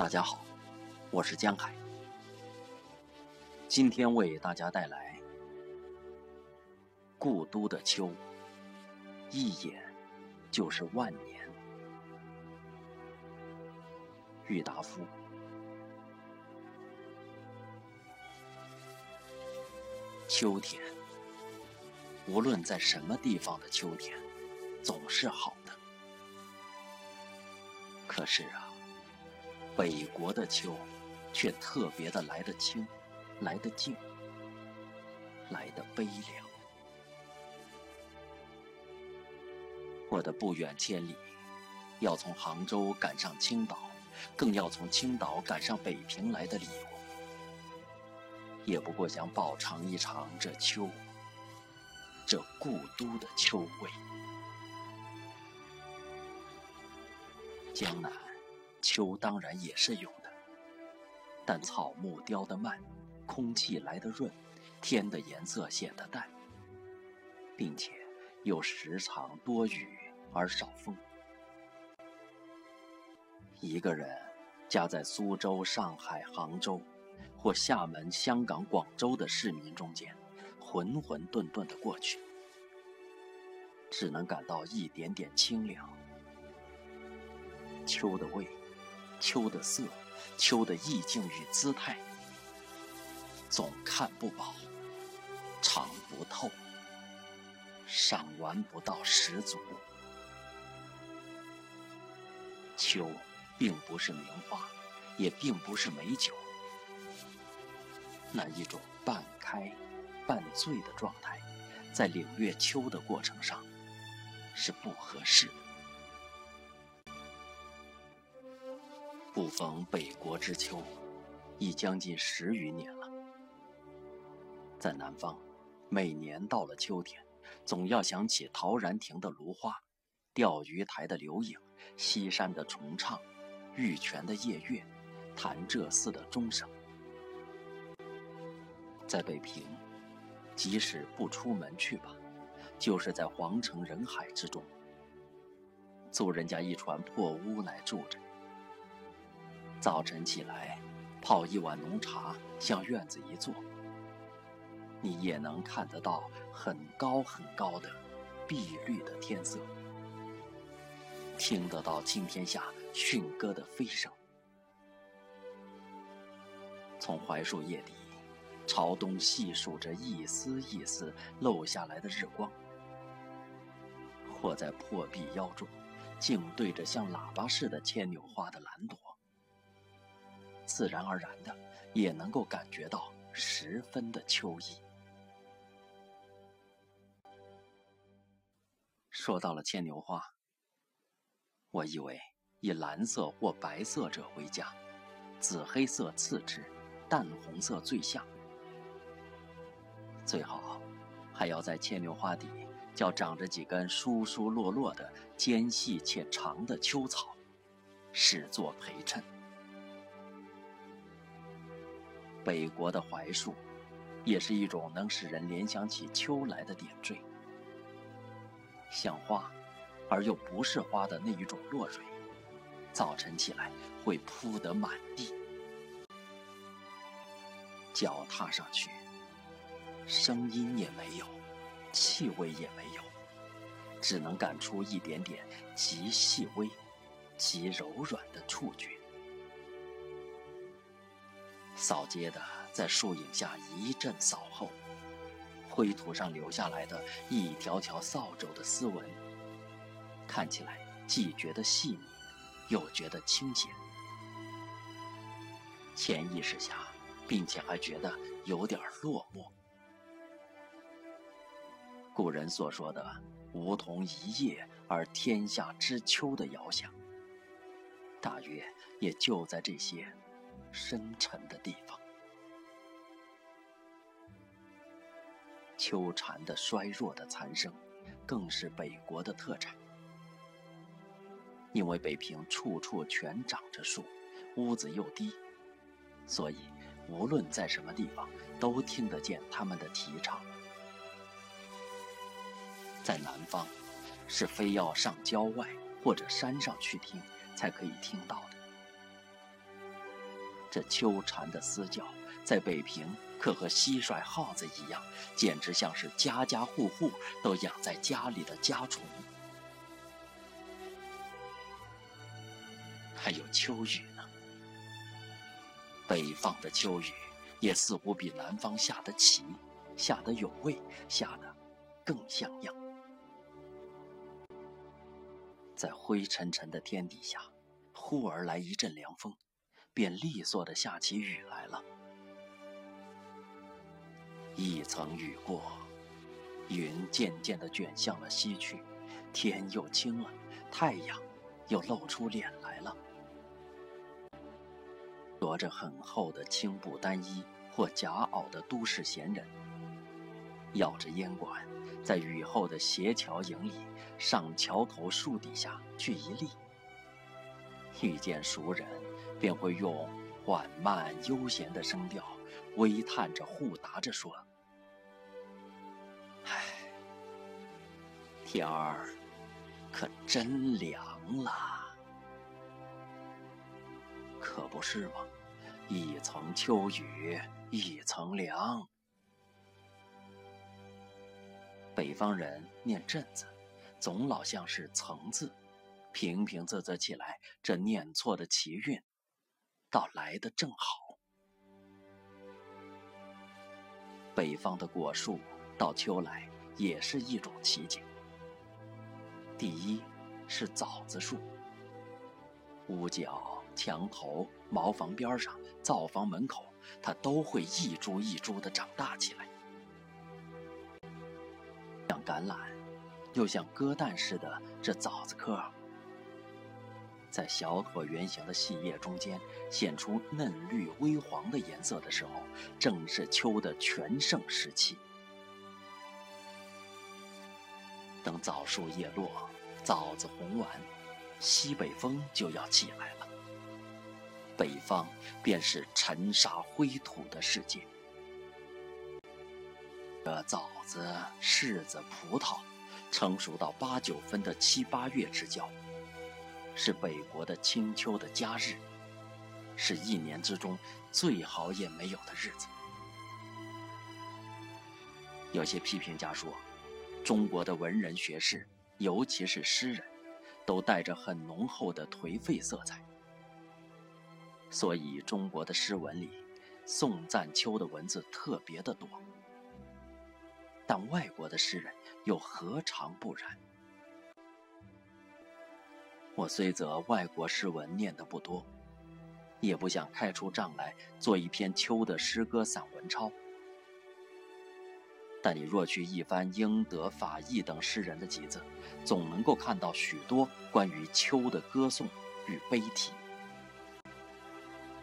大家好，我是江海，今天为大家带来《故都的秋》，一眼就是万年。郁达夫。秋天，无论在什么地方的秋天，总是好的。可是啊。北国的秋，却特别的来得清，来得静，来得悲凉。我的不远千里，要从杭州赶上青岛，更要从青岛赶上北平来的理由，也不过想饱尝一尝这秋，这故都的秋味。江南。秋当然也是有的，但草木凋得慢，空气来得润，天的颜色显得淡，并且又时常多雨而少风。一个人夹在苏州、上海、杭州，或厦门、香港、广州的市民中间，浑浑沌沌的过去，只能感到一点点清凉。秋的味。秋的色，秋的意境与姿态，总看不饱，尝不透，赏玩不到十足。秋，并不是名花，也并不是美酒，那一种半开、半醉的状态，在领略秋的过程上，是不合适的。不逢北国之秋，已将近十余年了。在南方，每年到了秋天，总要想起陶然亭的芦花，钓鱼台的柳影，西山的重唱，玉泉的夜月，潭柘寺的钟声。在北平，即使不出门去吧，就是在皇城人海之中，租人家一船破屋来住着。早晨起来，泡一碗浓茶，向院子一坐，你也能看得到很高很高的碧绿的天色，听得到青天下驯鸽的飞声。从槐树叶底朝东细数着一丝一丝漏下来的日光，或在破壁腰中，静对着像喇叭似的牵牛花的蓝朵。自然而然的，也能够感觉到十分的秋意。说到了牵牛花，我以为以蓝色或白色者为佳，紫黑色次之，淡红色最像。最好还要在牵牛花底，叫长着几根疏疏落落的、尖细且长的秋草，始作陪衬。北国的槐树，也是一种能使人联想起秋来的点缀，像花，而又不是花的那一种落蕊，早晨起来会铺得满地。脚踏上去，声音也没有，气味也没有，只能感出一点点极细微、极柔软的触觉。扫街的在树影下一阵扫后，灰土上留下来的一条条扫帚的丝纹，看起来既觉得细腻，又觉得清闲。潜意识下，并且还觉得有点落寞。古人所说的“梧桐一叶而天下知秋”的遥想，大约也就在这些。深沉的地方，秋蝉的衰弱的残声，更是北国的特产。因为北平处处全长着树，屋子又低，所以无论在什么地方，都听得见他们的啼唱。在南方，是非要上郊外或者山上去听，才可以听到的。这秋蝉的嘶叫，在北平可和蟋蟀、耗子一样，简直像是家家户户都养在家里的家虫。还有秋雨呢，北方的秋雨也似乎比南方下得齐，下得有味，下得更像样。在灰沉沉的天底下，忽而来一阵凉风，便利索的下起雨来了。一层雨过，云渐渐的卷向了西去，天又晴了，太阳又露出脸来了。着着很厚的青布单衣或夹袄的都市闲人，咬着烟管，在雨后的斜桥影里，上桥头树底下去一立。遇见熟人，便会用缓慢悠闲的声调，微叹着互答着说：“唉，天儿可真凉了。”可不是吗？一层秋雨一层凉。北方人念阵字，总老像是层字，平平仄仄起来，这念错的奇韵，倒来得正好。北方的果树到秋来也是一种奇景。第一是枣子树，屋角。墙头、茅房边上、灶房门口，它都会一株一株的长大起来，像橄榄，又像鸽蛋似的。这枣子科，在小椭圆形的细叶中间显出嫩绿微黄的颜色的时候，正是秋的全盛时期。等枣树叶落，枣子红完，西北风就要起来了。北方便是尘沙灰土的世界。这枣子、柿子、葡萄，成熟到八九分的七八月之交，是北国的清秋的佳日，是一年之中最好也没有的日子。有些批评家说，中国的文人学士，尤其是诗人，都带着很浓厚的颓废色彩。所以，中国的诗文里，颂赞秋的文字特别的多。但外国的诗人又何尝不然？我虽则外国诗文念得不多，也不想开出账来做一篇秋的诗歌散文抄。但你若去一番英、德、法、意等诗人的集子，总能够看到许多关于秋的歌颂与悲啼。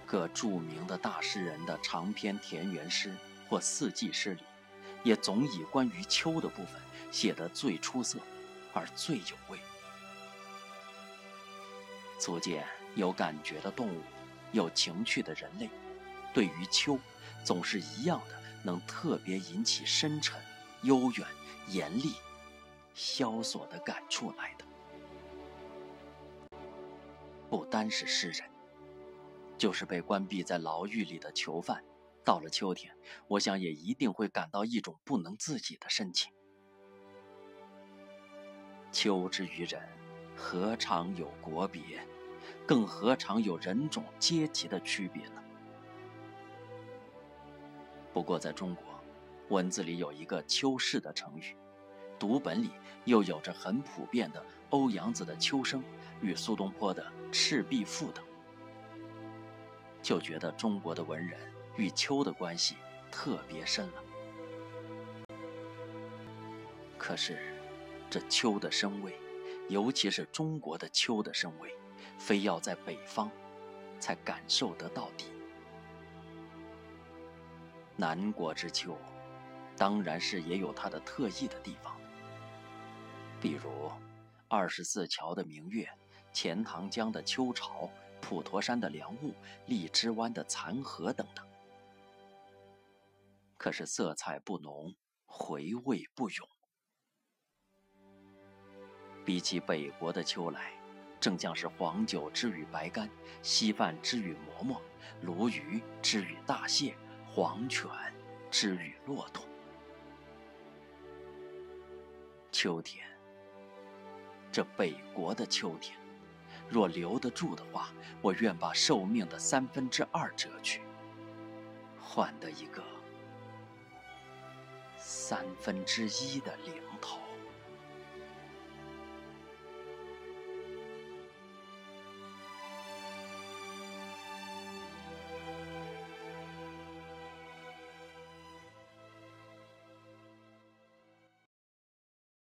各著名的大诗人的长篇田园诗或四季诗里，也总以关于秋的部分写得最出色，而最有味。足见有感觉的动物，有情趣的人类，对于秋，总是一样的，能特别引起深沉、悠远、严厉、萧索的感触来的。不单是诗人。就是被关闭在牢狱里的囚犯，到了秋天，我想也一定会感到一种不能自己的深情。秋之于人，何尝有国别，更何尝有人种阶级的区别呢？不过在中国，文字里有一个“秋氏”的成语，读本里又有着很普遍的欧阳子的《秋声》与苏东坡的《赤壁赋》等。就觉得中国的文人与秋的关系特别深了。可是，这秋的声味，尤其是中国的秋的深味，非要在北方才感受得到底。南国之秋，当然是也有它的特异的地方，比如二十四桥的明月，钱塘江的秋潮。普陀山的凉雾，荔枝湾的残荷等等，可是色彩不浓，回味不永。比起北国的秋来，正像是黄酒之于白干，稀饭之于馍馍，鲈鱼之于大蟹，黄犬之于骆驼。秋天，这北国的秋天，若留得住的话，我愿把寿命的三分之二折去，换得一个三分之一的零头。